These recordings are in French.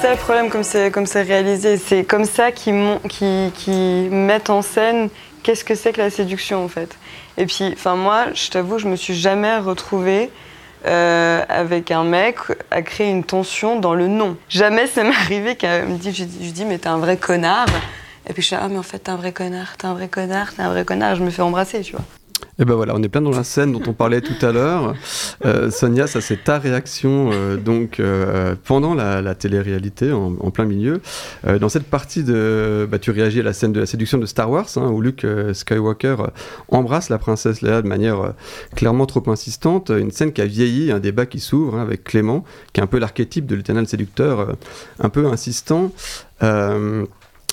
C'est le problème, comme c'est, comme c'est réalisé. C'est comme ça qu'ils, qui, qui mettent en scène qu'est-ce que c'est que la séduction en fait. Et puis, enfin moi, je t'avoue, je me suis jamais retrouvée euh, avec un mec à créer une tension dans le nom. Jamais ça m'est arrivé qu'elle me dit, je, je dis, mais t'es un vrai connard. Et puis je suis ah mais en fait t'es un vrai connard, t'es un vrai connard, t'es un vrai connard. Je me fais embrasser, tu vois. Et ben voilà, on est plein dans la scène dont on parlait tout à l'heure. Euh, Sonia, ça c'est ta réaction euh, donc euh, pendant la, télé-réalité en, plein milieu. dans cette partie de, bah, tu réagis à la scène de la séduction de Star Wars hein, où Luke Skywalker embrasse la princesse Leia de manière clairement trop insistante. Une scène qui a vieilli, un débat qui s'ouvre hein, avec Clément, qui est un peu l'archétype de l'éternel séducteur, un peu insistant.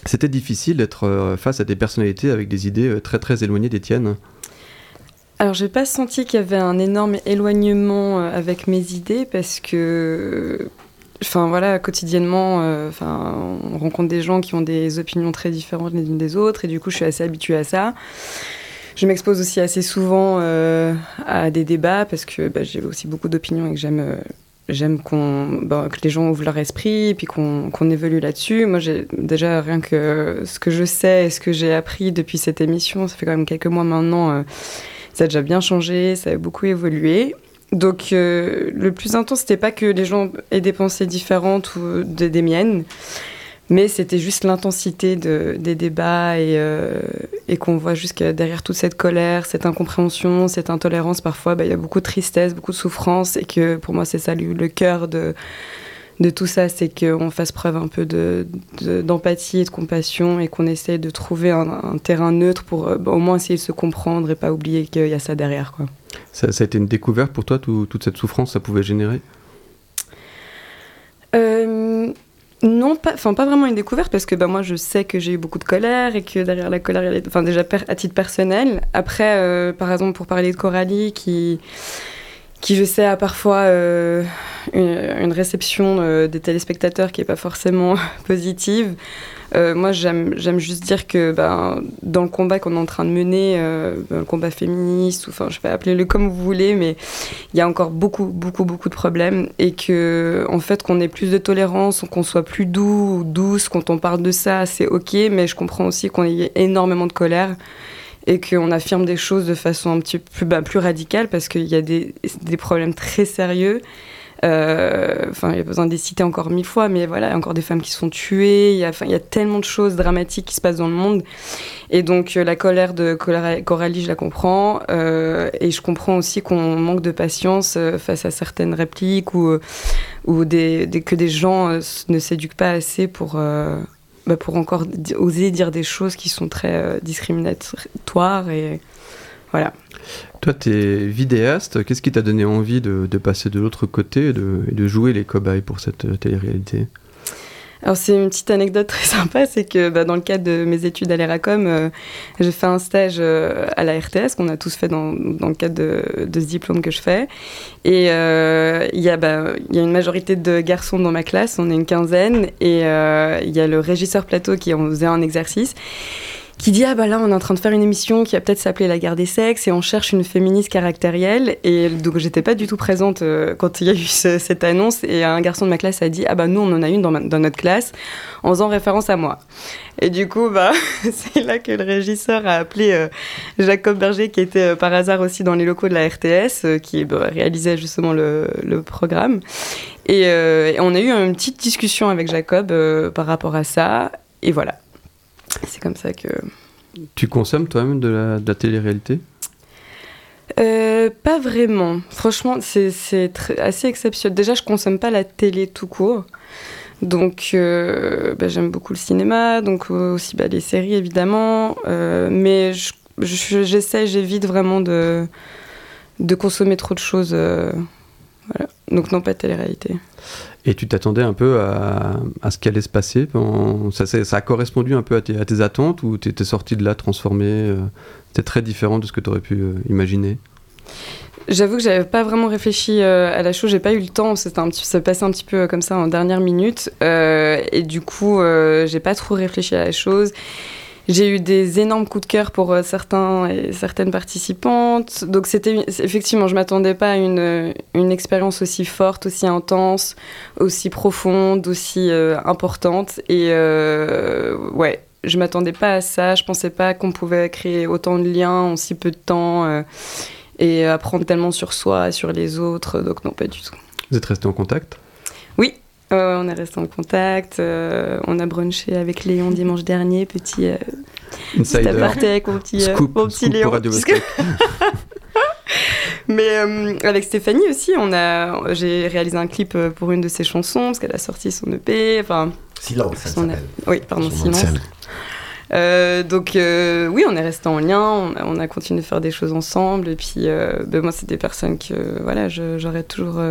C'était difficile d'être face à des personnalités avec des idées très très éloignées des tiennes. Alors, j'ai pas senti qu'il y avait un énorme éloignement euh, avec mes idées parce que, enfin voilà, quotidiennement, euh, enfin, on rencontre des gens qui ont des opinions très différentes les unes des autres et du coup, je suis assez habituée à ça. Je m'expose aussi assez souvent euh, à des débats parce que bah, j'ai aussi beaucoup d'opinions et que j'aime j'aime qu'on bah, que les gens ouvrent leur esprit et puis qu'on évolue là-dessus. Moi, déjà rien que ce que je sais et ce que j'ai appris depuis cette émission, ça fait quand même quelques mois maintenant ça a déjà bien changé, ça a beaucoup évolué. Donc euh, le plus intense, c'était pas que les gens aient des pensées différentes ou des miennes, mais c'était juste l'intensité de, des débats et, euh, et qu'on voit juste derrière toute cette colère, cette incompréhension, cette intolérance, parfois, bah, il y a beaucoup de tristesse, beaucoup de souffrance, et que pour moi, c'est ça le cœur de, de tout ça, c'est qu'on fasse preuve un peu d'empathie de, et de compassion et qu'on essaie de trouver un, terrain neutre pour euh, bah, au moins essayer de se comprendre et pas oublier qu'il y a ça derrière. Quoi. Ça, a été une découverte pour toi, toute cette souffrance ça pouvait générer? Euh, non, pas, enfin pas vraiment une découverte parce que bah, moi je sais que j'ai eu beaucoup de colère et que derrière la colère, enfin déjà à titre personnel. Après, euh, par exemple pour parler de Coralie qui qui je sais a parfois euh, une, réception euh, des téléspectateurs qui n'est pas forcément positive. Euh, moi, j'aime juste dire que ben, dans le combat qu'on est en train de mener, le combat féministe, ou enfin, je vais appeler-le comme vous voulez, mais il y a encore beaucoup, beaucoup, beaucoup de problèmes et que, en fait, qu'on ait plus de tolérance, qu'on soit plus doux ou douce quand on parle de ça, c'est ok, mais je comprends aussi qu'on ait énormément de colère et qu'on affirme des choses de façon un petit peu bah, plus radicale parce qu'il y a des, problèmes très sérieux. Euh, enfin, il y a besoin de les citer encore mille fois, mais voilà, il y a encore des femmes qui sont tuées, il y, a, tellement de choses dramatiques qui se passent dans le monde. Et donc, euh, la colère de Coralie, je la comprends. Euh, et je comprends aussi qu'on manque de patience face à certaines répliques ou, que des gens ne s'éduquent pas assez pour bah, pour encore oser dire des choses qui sont très euh, discriminatoires et voilà. Toi, tu es vidéaste. Qu'est-ce qui t'a donné envie de, passer de l'autre côté et de, de, jouer les cobayes pour cette euh, télé-réalité? Alors c'est une petite anecdote très sympa, c'est que bah, dans le cadre de mes études à l'ERACOM, euh, j'ai fait un stage euh, à la RTS qu'on a tous fait dans, dans le cadre de, ce diplôme que je fais. Et euh, il y, bah, y, a une majorité de garçons dans ma classe, on est une quinzaine, et il y a le régisseur plateau qui en faisait un exercice qui dit ah bah là on est en train de faire une émission qui va peut-être s'appeler La guerre des sexes et on cherche une féministe caractérielle. Et donc j'étais pas du tout présente euh, quand il y a eu cette annonce. Et un garçon de ma classe a dit ah bah nous on en a une dans, notre classe en faisant référence à moi. Et du coup bah c'est là que le régisseur a appelé euh, Jacob Berger qui était euh, par hasard aussi dans les locaux de la RTS qui bah, réalisait justement le, programme. Et, on a eu une petite discussion avec Jacob par rapport à ça. Et voilà c'est comme ça que. Tu consommes toi-même de la, de télé-réalité? Euh, pas vraiment. Franchement, c'est assez exceptionnel. Déjà, je consomme pas la télé tout court. Donc, euh, bah, j'aime beaucoup le cinéma, donc aussi bah, les séries évidemment. Euh, mais j'essaie, j'évite vraiment de, de consommer trop de choses. voilà. Donc, non, pas de télé-réalité. Et tu t'attendais un peu à, ce qui allait se passer ça, a correspondu un peu à tes, attentes ou tu étais sorti de là transformé euh, C'était très différent de ce que tu aurais pu euh, imaginer? J'avoue que j'avais pas vraiment réfléchi euh, à la chose, j'ai pas eu le temps, un petit, ça passait un petit peu comme ça en dernière minute, et du coup, j'ai pas trop réfléchi à la chose. J'ai eu des énormes coups de cœur pour certains et certaines participantes. Donc c'était effectivement, je m'attendais pas à une, une expérience aussi forte, aussi intense, aussi profonde, aussi importante. Et ouais, je m'attendais pas à ça. Je pensais pas qu'on pouvait créer autant de liens en si peu de temps et apprendre tellement sur soi, sur les autres. Donc non, pas du tout. Vous êtes resté en contact? Oui, on est resté en contact. Euh, on a brunché avec Léon dimanche dernier, petit, euh, petit aparté avec mon petit, euh, scoop, mon petit Léon. Mais avec Stéphanie aussi, on a, j'ai réalisé un clip pour une de ses chansons parce qu'elle a sorti son EP. Enfin, Silence, ça s'appelle. Oui, pardon, Silence. Euh, donc euh, oui, on est resté en lien, on a, continué de faire des choses ensemble. Et puis euh, ben, moi, c'est des personnes que voilà, j'aurais toujours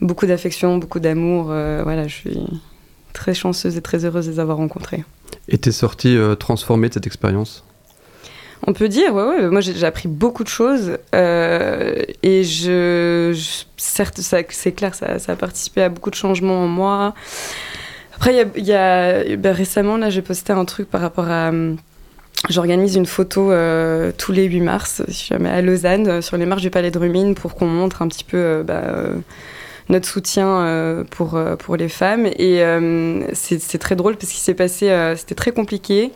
beaucoup d'affection, beaucoup d'amour. voilà, je suis très chanceuse et très heureuse de les avoir rencontrées. Et t'es sortie transformée de cette expérience on peut dire, ouais, ouais. Moi, j'ai appris beaucoup de choses. et je, certes, c'est clair, ça, ça, a participé à beaucoup de changements en moi. Après, il y a, ben, récemment, là, j'ai posté un truc par rapport à. Hum, j'organise une photo euh, tous les 8 mars, si jamais à Lausanne, euh, sur les marches du Palais de Rumine, pour qu'on montre un petit peu euh, bah, notre soutien pour, pour les femmes. Et c'est très drôle parce qu'il s'est passé, c'était très compliqué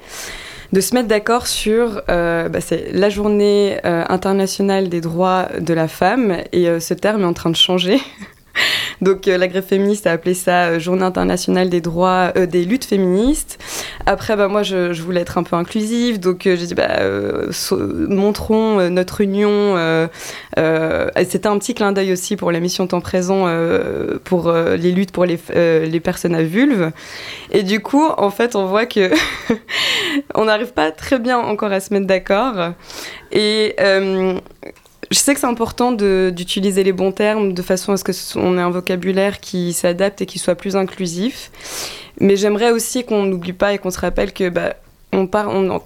de se mettre d'accord sur bah, la journée internationale des droits de la femme et ce terme est en train de changer Donc euh, la grève féministe a appelé ça euh, Journée internationale des droits, euh, des luttes féministes. Après, bah, moi, je, voulais être un peu inclusive, donc j'ai dit, bah, montrons notre union. C'était un petit clin d'œil aussi pour la mission temps présent pour les luttes pour les, les personnes à vulve. Et du coup, en fait, on voit que on n'arrive pas très bien encore à se mettre d'accord. Et je sais que c'est important d'utiliser les bons termes de façon à ce qu'on ait un vocabulaire qui s'adapte et qui soit plus inclusif. Mais j'aimerais aussi qu'on n'oublie pas et qu'on se rappelle que bah, on, part, on,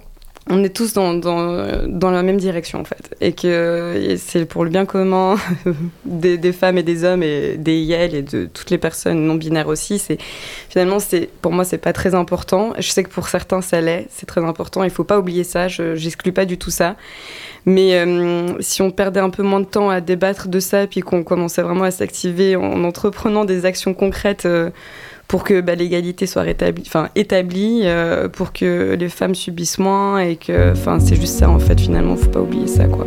on est tous dans, dans, dans, la même direction en fait. Et que c'est pour le bien commun des, des, femmes et des hommes et des YEL et de toutes les personnes non binaires aussi. C'est, finalement, c'est, pour moi, c'est pas très important. Je sais que pour certains, ça l'est. C'est très important. Il faut pas oublier ça. Je n'exclus pas du tout ça. Mais euh, si on perdait un peu moins de temps à débattre de ça, puis qu'on commençait vraiment à s'activer en entreprenant des actions concrètes euh, pour que bah, l'égalité soit rétablie, enfin établie, euh, pour que les femmes subissent moins et que, enfin, c'est juste ça en fait. Finalement, faut pas oublier ça, quoi.